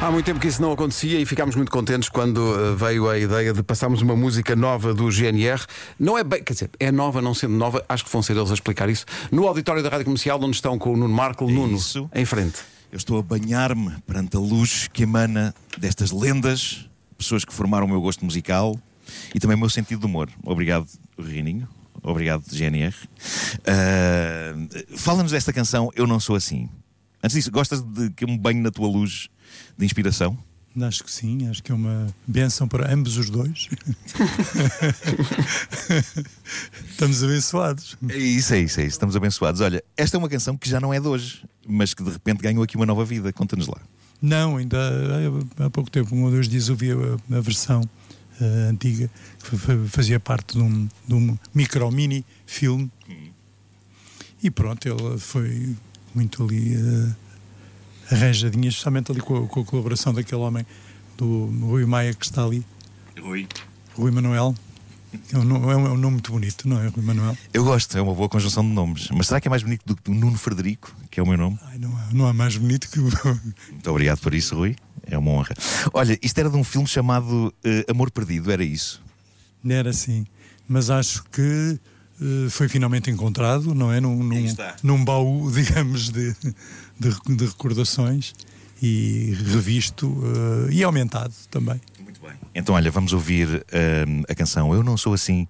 Há muito tempo que isso não acontecia e ficámos muito contentes quando uh, veio a ideia de passarmos uma música nova do GNR. Não é bem, quer dizer, é nova, não sendo nova, acho que vão ser eles a explicar isso. No auditório da Rádio Comercial, onde estão com o Nuno Marco. Nuno, isso. em frente. Eu estou a banhar-me perante a luz que emana destas lendas, pessoas que formaram o meu gosto musical e também o meu sentido de humor. Obrigado, Rininho. Obrigado, GNR. Uh, Fala-nos desta canção Eu Não Sou Assim. Antes disso, gostas de que eu me banhe na tua luz de inspiração? Acho que sim, acho que é uma benção para ambos os dois. Estamos abençoados. É isso, é isso, é isso. Estamos abençoados. Olha, esta é uma canção que já não é de hoje, mas que de repente ganhou aqui uma nova vida. Conta-nos lá. Não, ainda há pouco tempo, um ou dois dias, ouvi a, a versão uh, antiga, que fazia parte de um, de um micro-mini filme. Hum. E pronto, ele foi muito ali uh, arranjadinha, especialmente ali com a, com a, colaboração daquele homem, do Rui Maia, que está ali. Rui. Rui Manuel. É um, é um, nome muito bonito, não é, Rui Manuel? Eu gosto, é uma boa conjunção de nomes. Mas será que é mais bonito do que o Nuno Frederico, que é o meu nome? Ai, não, há, não há mais bonito que o. Muito obrigado por isso, Rui. É uma honra. Olha, isto era de um filme chamado uh, Amor Perdido, era isso? Era sim. Mas acho que foi finalmente encontrado, não é? Num, num, num baú, digamos, de, de, de, recordações e revisto uh, e aumentado também. Muito bem. Então, olha, vamos ouvir uh, a canção Eu Não Sou Assim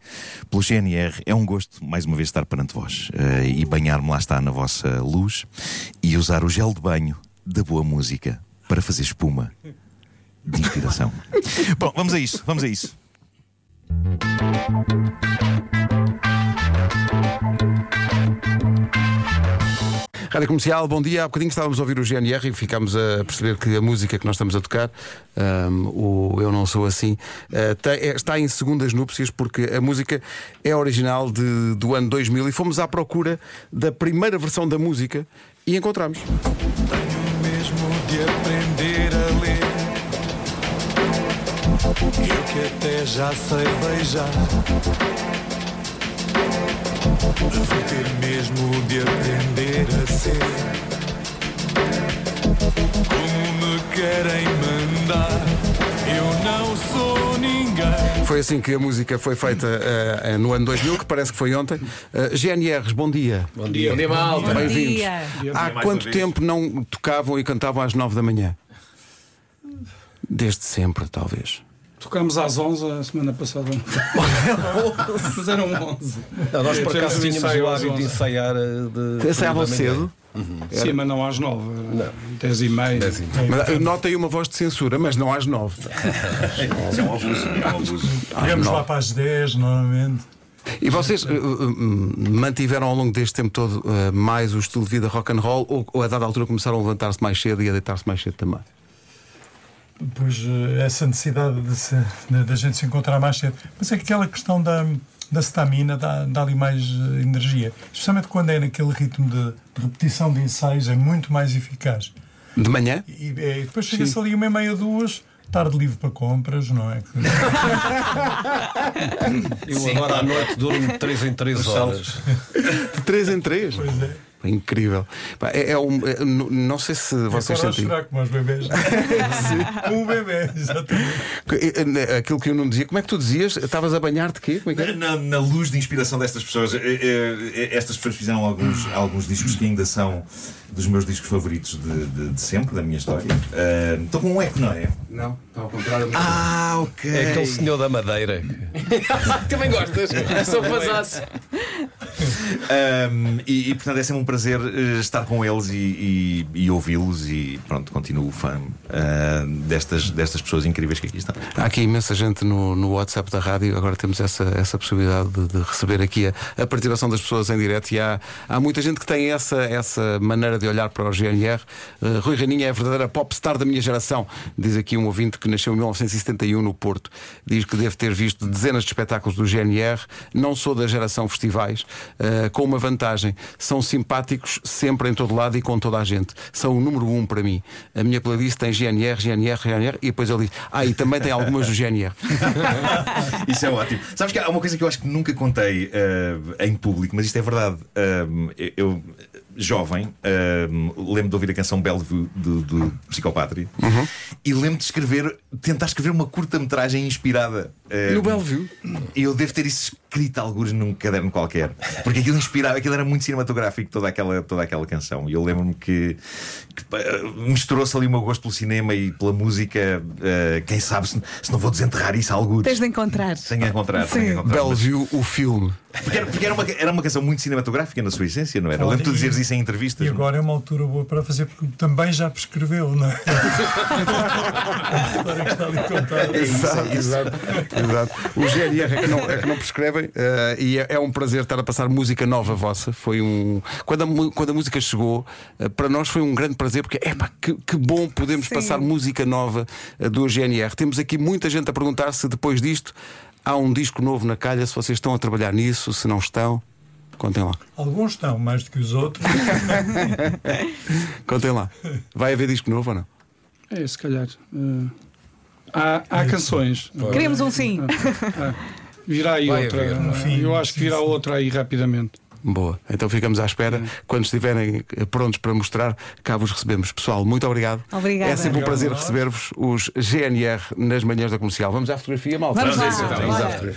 pelo GNR. É um gosto, mais uma vez, estar perante vós uh, e banhar-me lá está na vossa luz e usar o gel de banho da boa música para fazer espuma de inspiração. Bom, vamos a isso, vamos a isso. Rádio Comercial, bom dia. Há bocadinho estávamos a ouvir o GNR e ficámos a perceber que a música que nós estamos a tocar, um, o Eu Não Sou Assim, uh, é, está em segundas núpcias porque a música é original de, do ano 2000 e fomos à procura da primeira versão da música e encontramos. Tenho mesmo de aprender a ler. Eu que até já sei beijar. Vou ter mesmo de aprender a ser como me querem mandar. Eu não sou ninguém. Foi assim que a música foi feita uh, no ano 2000, que parece que foi ontem. Uh, GNRs, bom dia. Bom dia, bom dia, malta. Bem-vindos. Há quanto tempo não tocavam e cantavam às 9 da manhã? Desde sempre, talvez. Tocámos às 11 a semana passada. Mas eram 11. Não, nós por acaso tínhamos o hábito de ensaiar. De, Ensaiavam cedo? Uhum. Sim, mas não às 9. Não. 10 e meia. Nota aí uma voz de censura, mas não às 9. Isso é um abuso. Vamos lá para as 10, normalmente. E vocês uh, uh, mantiveram ao longo deste tempo todo uh, mais o estilo de vida rock and roll ou, ou a dada altura começaram a levantar-se mais cedo e a deitar-se mais cedo também? Pois essa necessidade de, se, de, de, a gente se encontrar mais cedo. Mas é que aquela questão da, da stamina dá, dá ali mais energia. Especialmente quando é naquele ritmo de, de repetição de ensaios, é muito mais eficaz. De manhã? E, e depois chega-se ali uma e meia, duas, tarde livre para compras, não é? Eu Sim. agora à noite durmo de 3 em 3 horas. De 3 em 3? Pois é. Incrível. É, é um, é, não sei se vocês sentem. chorar como os bebês. como um bebê, exatamente. Aquilo que eu não dizia. Como é que tu dizias? Estavas a banhar de quê? Como é é? Na, na, luz de inspiração destas pessoas. Estas pessoas fizeram alguns, alguns discos que ainda são dos meus discos favoritos de, de, de sempre, da minha história. Uh, estou com um eco, não é? Não, está ao contrário. Ah, ok. É aquele senhor da Madeira. Também gostas? Sou fazasse. Um, e, e, portanto é sempre um prazer uh, estar com eles e, e, e ouvi-los e pronto, continuo fã uh, destas, destas pessoas incríveis que aqui estão. Há aqui imensa gente no, no WhatsApp da rádio, agora temos essa, essa possibilidade de, de receber aqui a, a, participação das pessoas em direto e há, há muita gente que tem essa, essa maneira de olhar para o GNR. Uh, Rui Raninha é a verdadeira popstar da minha geração, diz aqui um ouvinte que nasceu em 1971 no Porto. Diz que deve ter visto dezenas de espetáculos do GNR. Não sou da geração festivais, uh, com uma vantagem. São simpáticos sempre em todo lado e com toda a gente. São o número um para mim. A minha playlist tem GNR, GNR, GNR e depois ele diz: Ah, e também tem algumas do GNR. Isso é ótimo. Sabes que há uma coisa que eu acho que nunca contei uh, em público, mas isto é verdade. Uh, eu jovem, uh, lembro de ouvir a canção Bellevue do, do Psicopatria uhum. e lembro de escrever, tentar escrever uma curta-metragem inspirada. Uh, no Bellevue? Eu devo ter isso escrito alguns num caderno qualquer, porque aquilo inspirava, aquilo era muito cinematográfico, toda aquela, toda aquela canção. E eu lembro-me que, que misturou-se ali o meu gosto pelo cinema e pela música. Uh, quem sabe se, se, não vou desenterrar isso a alguns. Tens de encontrar. Tenho a encontrar. Tenho a encontrar Bellevue, mas... o filme. Porque, era, porque era, uma, era uma canção muito cinematográfica na sua essência, não era? Claro, lembro de dizeres isso em entrevistas. E agora é uma altura boa para fazer, porque também já prescreveu, não é? a está ali contada. É exato, exato, exato. O GNR é que não, é que não prescrevem uh, e é, é, um prazer estar a passar música nova vossa. Foi um. Quando a, quando a música chegou, uh, para nós foi um grande prazer, porque é que, que bom podemos Sim. passar música nova uh, do GNR. Temos aqui muita gente a perguntar se depois disto há um disco novo na calha, se vocês estão a trabalhar nisso, se não estão. Contem lá. Alguns estão, mais do que os outros. Contem lá. Vai haver disco novo ou não? É, se calhar. Uh, há, há canções. Queremos um sim. Uh, virá aí Vai outra. Haver, Eu acho que virá outra aí rapidamente. Boa, então ficamos à espera. Quando estiverem prontos para mostrar, cá vos recebemos. Pessoal, muito obrigado. Obrigada. É sempre um prazer receber-vos os GNR nas manhãs da comercial. Vamos à fotografia, malta. Vamos lá. Vamos à fotografia.